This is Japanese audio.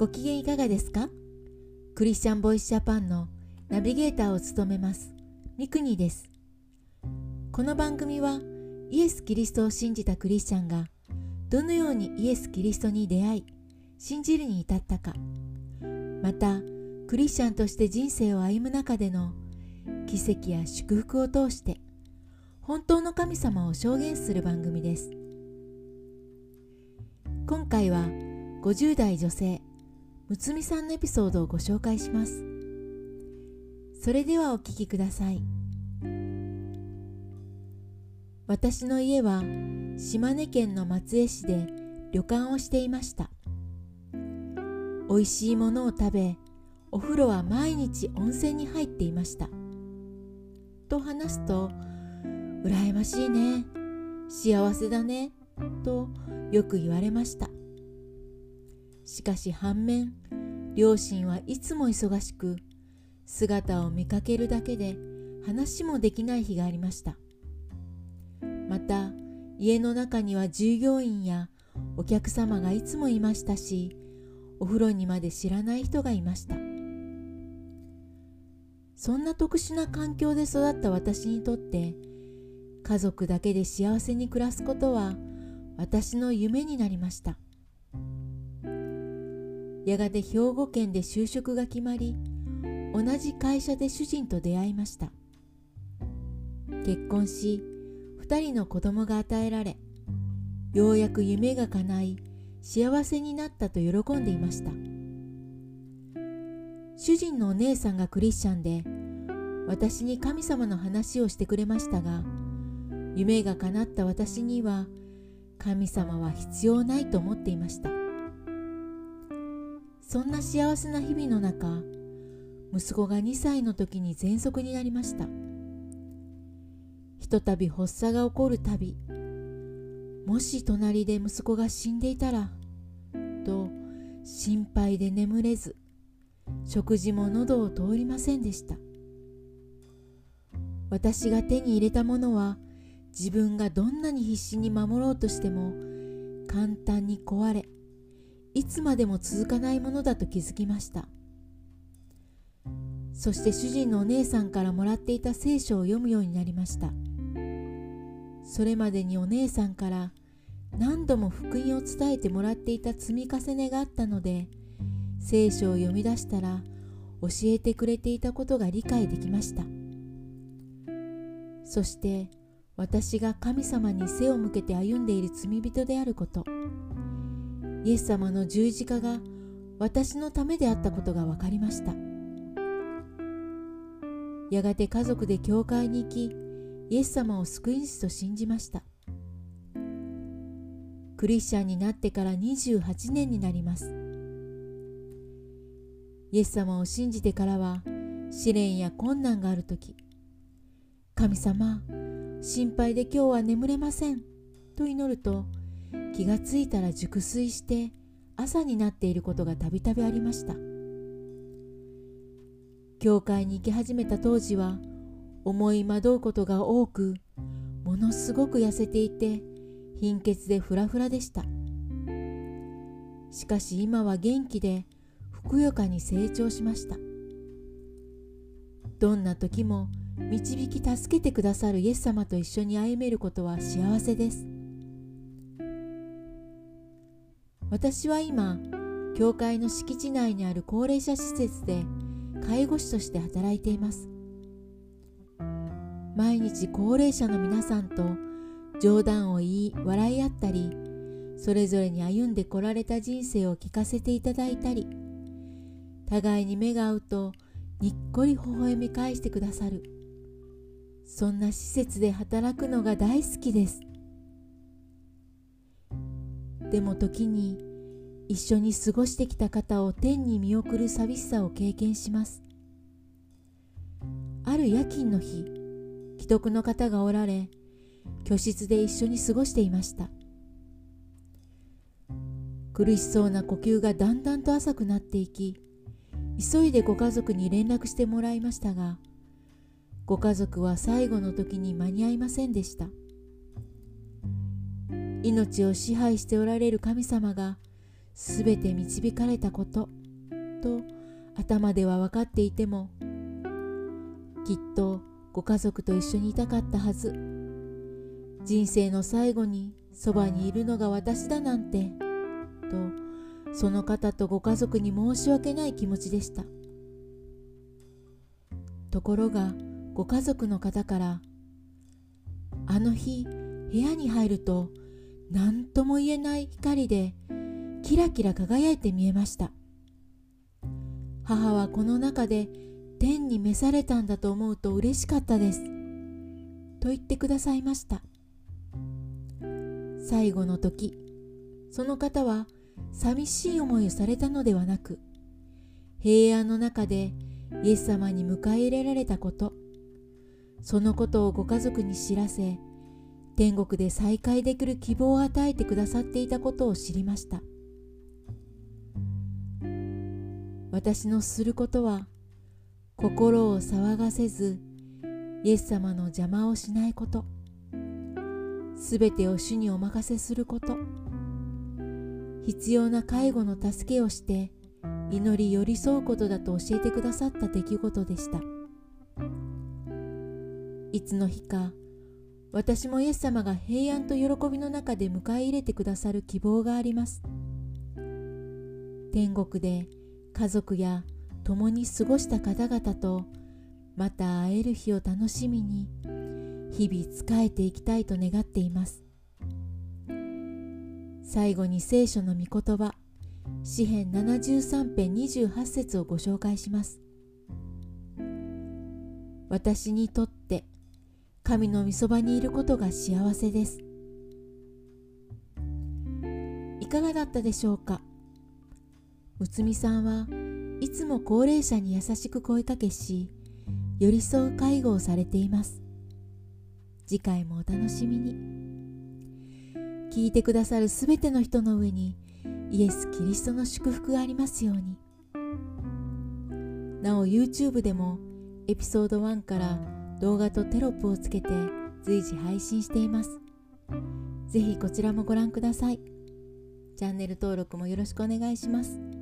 ご機嫌いかがですか？クリスチャンボイスジャパンのナビゲーターを務めますミクニです。この番組はイエス・キリストを信じたクリスチャンがどのようにイエス・キリストに出会い信じるに至ったかまたクリスチャンとして人生を歩む中での奇跡や祝福を通して本当の神様を証言する番組です。今回は50代女性むつみさんのエピソードをご紹介します。それではお聞きください。私の家は島根県の松江市で旅館をしていました。美味しいものを食べお風呂は毎日温泉に入っていました。と話すと羨ましいね。幸せだね。とよく言われました。しかし反面両親はいつも忙しく姿を見かけるだけで話もできない日がありました。また家の中には従業員やお客様がいつもいましたしお風呂にまで知らない人がいました。そんな特殊な環境で育った私にとって家族だけで幸せに暮らすことは私の夢になりました。やがて兵庫県で就職が決まり同じ会社で主人と出会いました。結婚し2人の子供が与えられようやく夢が叶い幸せになったと喜んでいました。主人のお姉さんがクリスチャンで私に神様の話をしてくれましたが夢が叶った私には神様は必要ないと思っていました。そんな幸せな日々の中息子が2歳の時に喘息になりました。ひとたび発作が起こるたびもし隣で息子が死んでいたらと心配で眠れず食事も喉を通りませんでした。私が手に入れたものは自分がどんなに必死に守ろうとしても簡単に壊れいつまでも続かないものだと気づきました。そして主人のお姉さんからもらっていた聖書を読むようになりました。それまでにお姉さんから何度も福音を伝えてもらっていた積み重ねがあったので聖書を読み出したら教えてくれていたことが理解できました。そして私が神様に背を向けて歩んでいる罪人であること。イエス様の十字架が私のためであったことが分かりました。やがて家族で教会に行きイエス様を救い主と信じました。クリスチャンになってから28年になります。イエス様を信じてからは試練や困難がある時神様心配で今日は眠れませんと祈ると気がついたら熟睡して朝になっていることがたびたびありました。教会に行き始めた当時は思い惑うことが多くものすごく痩せていて貧血でフラフラでした。しかし今は元気でふくよかに成長しました。どんな時も導き助けてくださるイエス様と一緒に歩めることは幸せです。私は今教会の敷地内にある高齢者施設で介護士として働いています。毎日高齢者の皆さんと冗談を言い笑い合ったりそれぞれに歩んでこられた人生を聞かせていただいたり互いに目が合うとにっこり微笑み返してくださる。そんな施設で働くのが大好きです。でも時に一緒に過ごしてきた方を天に見送る寂しさを経験します。ある夜勤の日既得の方がおられ居室で一緒に過ごしていました。苦しそうな呼吸がだんだんと浅くなっていき急いでご家族に連絡してもらいましたがご家族は最後の時に間に合いませんでした。命を支配しておられる神様がすべて導かれたことと頭では分かっていてもきっとご家族と一緒にいたかったはず。人生の最後にそばにいるのが私だなんてとその方とご家族に申し訳ない気持ちでした。ところがご家族の方から「あの日部屋に入ると何とも言えない光でキラキラ輝いて見えました。母はこの中で天に召されたんだと思うと嬉しかったです。と言ってくださいました。最後の時その方は寂しい思いをされたのではなく平安の中でイエス様に迎え入れられたことそのことをご家族に知らせ天国で再会できる希望を与えてくださっていたことを知りました。私のすることは心を騒がせずイエス様の邪魔をしないこと。すべてを主にお任せすること。必要な介護の助けをして祈り寄り添うことだと教えてくださった出来事でした。いつの日か私もイエス様が平安と喜びの中で迎え入れてくださる希望があります。天国で家族や共に過ごした方々とまた会える日を楽しみに日々仕えていきたいと願っています。最後に聖書の御言葉詩編73編28節をご紹介します。私にと神の御そばにいることが幸せです。いかがだったでしょうか？むつみさんはいつも高齢者に優しく声かけし寄り添う介護をされています。次回もお楽しみに。聞いてくださるすべての人の上にイエス・キリストの祝福がありますように。なお YouTube でもエピソード1から動画とテロップをつけて随時配信していますぜひこちらもご覧くださいチャンネル登録もよろしくお願いします。